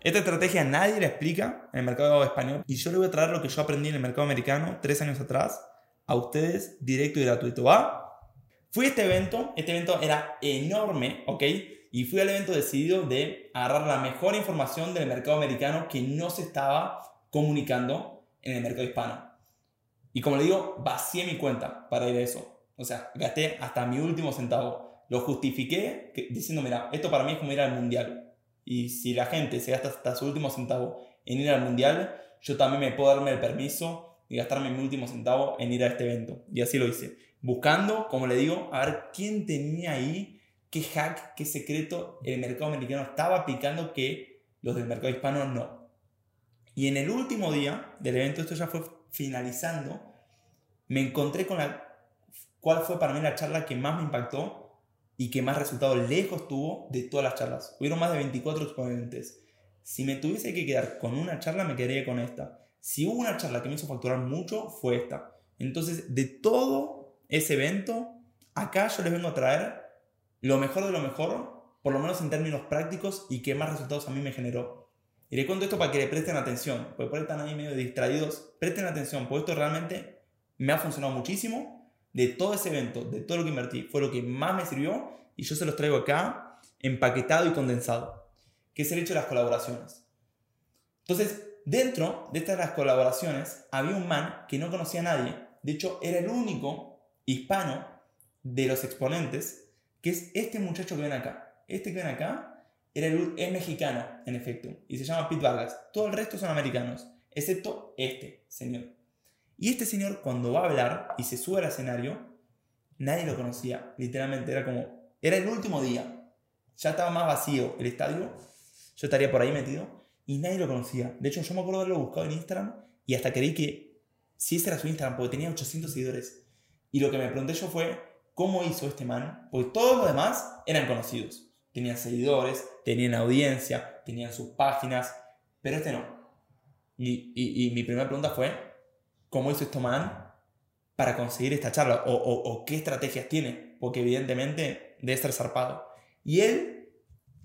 Esta estrategia nadie la explica en el mercado español y yo le voy a traer lo que yo aprendí en el mercado americano tres años atrás a ustedes directo y gratuito. ¿Va? Fui a este evento, este evento era enorme, ¿ok? Y fui al evento decidido de agarrar la mejor información del mercado americano que no se estaba comunicando en el mercado hispano. Y como le digo, vacié mi cuenta para ir a eso. O sea, gasté hasta mi último centavo. Lo justifiqué diciendo, mira, esto para mí es como ir al mundial. Y si la gente se gasta hasta su último centavo en ir al mundial, yo también me puedo darme el permiso de gastarme mi último centavo en ir a este evento. Y así lo hice. Buscando, como le digo, a ver quién tenía ahí, qué hack, qué secreto el mercado americano estaba aplicando que los del mercado hispano no. Y en el último día del evento, esto ya fue finalizando, me encontré con la cuál fue para mí la charla que más me impactó y que más resultados lejos tuvo de todas las charlas. Hubieron más de 24 exponentes. Si me tuviese que quedar con una charla, me quedaría con esta. Si hubo una charla que me hizo facturar mucho, fue esta. Entonces, de todo ese evento, acá yo les vengo a traer lo mejor de lo mejor, por lo menos en términos prácticos, y que más resultados a mí me generó. Y les cuento esto para que le presten atención, porque por ahí están ahí medio distraídos. Presten atención, porque esto realmente me ha funcionado muchísimo de todo ese evento, de todo lo que invertí, fue lo que más me sirvió y yo se los traigo acá empaquetado y condensado, que es el hecho de las colaboraciones. Entonces, dentro de estas las colaboraciones había un man que no conocía a nadie, de hecho era el único hispano de los exponentes, que es este muchacho que ven acá. Este que ven acá era el, es mexicano, en efecto, y se llama Pete Vargas. Todo el resto son americanos, excepto este señor. Y este señor cuando va a hablar y se sube al escenario, nadie lo conocía, literalmente, era como, era el último día, ya estaba más vacío el estadio, yo estaría por ahí metido, y nadie lo conocía. De hecho, yo me acuerdo haberlo buscado en Instagram y hasta creí que si ese era su Instagram, porque tenía 800 seguidores. Y lo que me pregunté yo fue, ¿cómo hizo este man? Porque todos los demás eran conocidos. Tenían seguidores, tenían audiencia, tenían sus páginas, pero este no. Y, y mi primera pregunta fue, cómo hizo esto man para conseguir esta charla o, qué estrategias tiene, porque evidentemente debe estar zarpado. Y él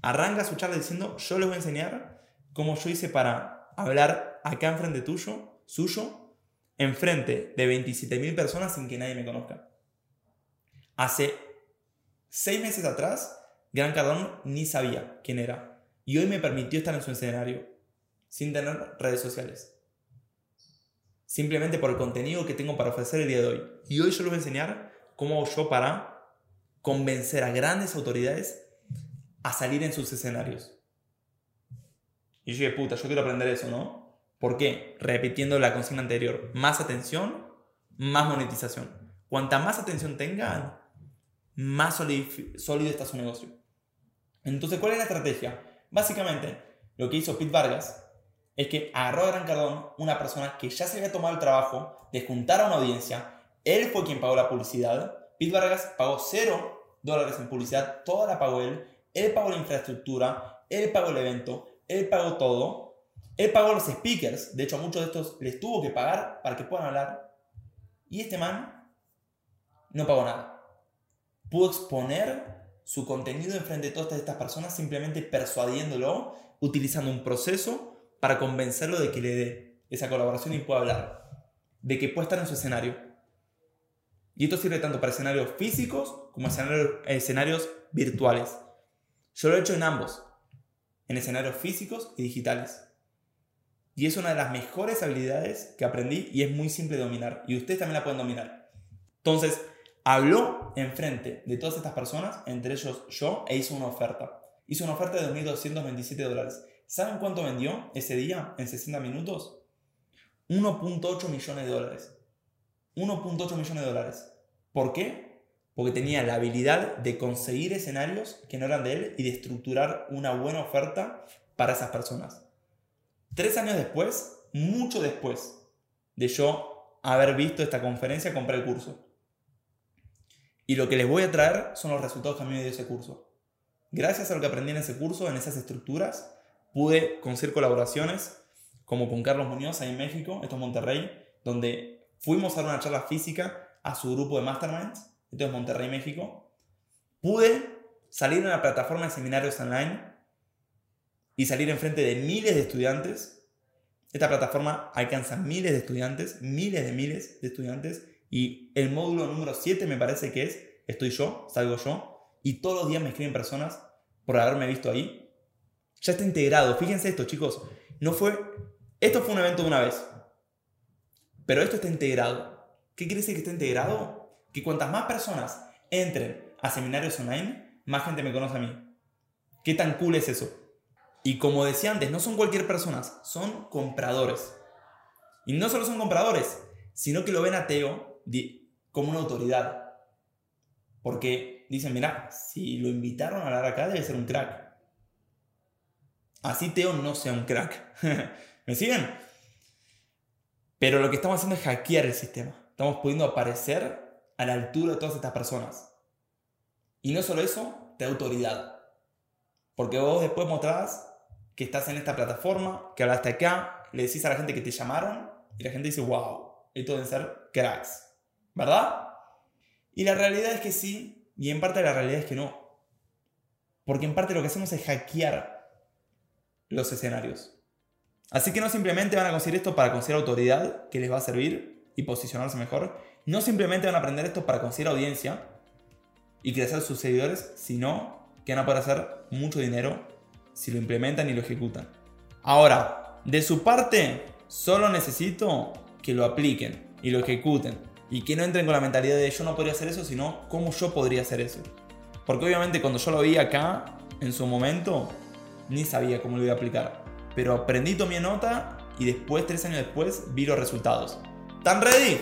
arranca su charla diciendo, yo les voy a enseñar cómo yo hice para hablar acá enfrente tuyo, suyo, enfrente de 27.000 personas sin que nadie me conozca. Hace seis meses atrás, Gran Cardón ni sabía quién era. Y hoy me permitió estar en su escenario, sin tener redes sociales simplemente por el contenido que tengo para ofrecer el día de hoy. Y hoy yo les voy a enseñar cómo hago yo para convencer a grandes autoridades a salir en sus escenarios. Y yo dije, puta, yo quiero aprender eso, ¿no? ¿Por qué? Repitiendo la consigna anterior, más atención, más monetización. Cuanta más atención tengan, más sólido está su negocio. Entonces, ¿cuál es la estrategia? Básicamente, lo que hizo Pete Vargas es que a Gran Cardón una persona que ya se había tomado el trabajo de juntar a una audiencia. Él fue quien pagó la publicidad. Pete Vargas pagó cero dólares en publicidad, toda la pagó él. Él pagó la infraestructura, él pagó el evento, él pagó todo. Él pagó los speakers. De hecho, a muchos de estos les tuvo que pagar para que puedan hablar. Y este man no pagó nada. Pudo exponer su contenido enfrente de todas estas personas simplemente persuadiéndolo, utilizando un proceso para convencerlo de que le dé esa colaboración y pueda hablar, de que pueda estar en su escenario. Y esto sirve tanto para escenarios físicos como escenarios, virtuales. Yo lo he hecho en ambos, en escenarios físicos y digitales. Y es una de las mejores habilidades que aprendí y es muy simple de dominar. Y ustedes también la pueden dominar. Entonces, habló enfrente de todas estas personas, entre ellos yo, e hizo una oferta. Hizo una oferta de 2.227 dólares. ¿Saben cuánto vendió ese día en 60 minutos? 1.8 millones de dólares. 1.8 millones de dólares. ¿Por qué? Porque tenía la habilidad de conseguir escenarios que no eran de él y de estructurar una buena oferta para esas personas. Tres años después, mucho después de yo haber visto esta conferencia, compré el curso. Y lo que les voy a traer son los resultados que a mí me dio ese curso. Gracias a lo que aprendí en ese curso, en esas estructuras, pude conseguir colaboraciones como con Carlos Muñoz ahí en México, esto es Monterrey, donde fuimos a dar una charla física a su grupo de Masterminds, esto es Monterrey, México. Pude salir en la plataforma de seminarios online y salir enfrente de miles de estudiantes. Esta plataforma alcanza miles de estudiantes, miles de miles de estudiantes. Y el módulo número 7 me parece que es, estoy yo, salgo yo. Y todos los días me escriben personas por haberme visto ahí. Ya está integrado. Fíjense esto, chicos. No fue... Esto fue un evento de una vez. Pero esto está integrado. ¿Qué quiere decir que está integrado? Que cuantas más personas entren a seminarios online, más gente me conoce a mí. ¿Qué tan cool es eso? Y como decía antes, no son cualquier personas, son compradores. Y no solo son compradores, sino que lo ven a Teo como una autoridad. Porque dicen, mira, si lo invitaron a hablar acá, debe ser un crack. Así Teo no sea un crack. ¿Me siguen? Pero lo que estamos haciendo es hackear el sistema. Estamos pudiendo aparecer a la altura de todas estas personas. Y no solo eso, te da autoridad. Porque vos después mostrás que estás en esta plataforma, que hablaste acá, le decís a la gente que te llamaron y la gente dice, wow, esto deben ser cracks. ¿Verdad? Y la realidad es que sí, y en parte la realidad es que no. Porque en parte lo que hacemos es hackear los escenarios. Así que no simplemente van a conseguir esto para conseguir autoridad, que les va a servir y posicionarse mejor. No simplemente van a aprender esto para conseguir audiencia y crecer sus seguidores, sino que van a poder hacer mucho dinero si lo implementan y lo ejecutan. Ahora, de su parte, solo necesito que lo apliquen y lo ejecuten. Y que no entren con la mentalidad de yo no podría hacer eso, sino cómo yo podría hacer eso. Porque obviamente cuando yo lo vi acá, en su momento, ni sabía cómo lo iba a aplicar. Pero aprendí, tomé nota y después, tres años después, vi los resultados. ¿Están ready?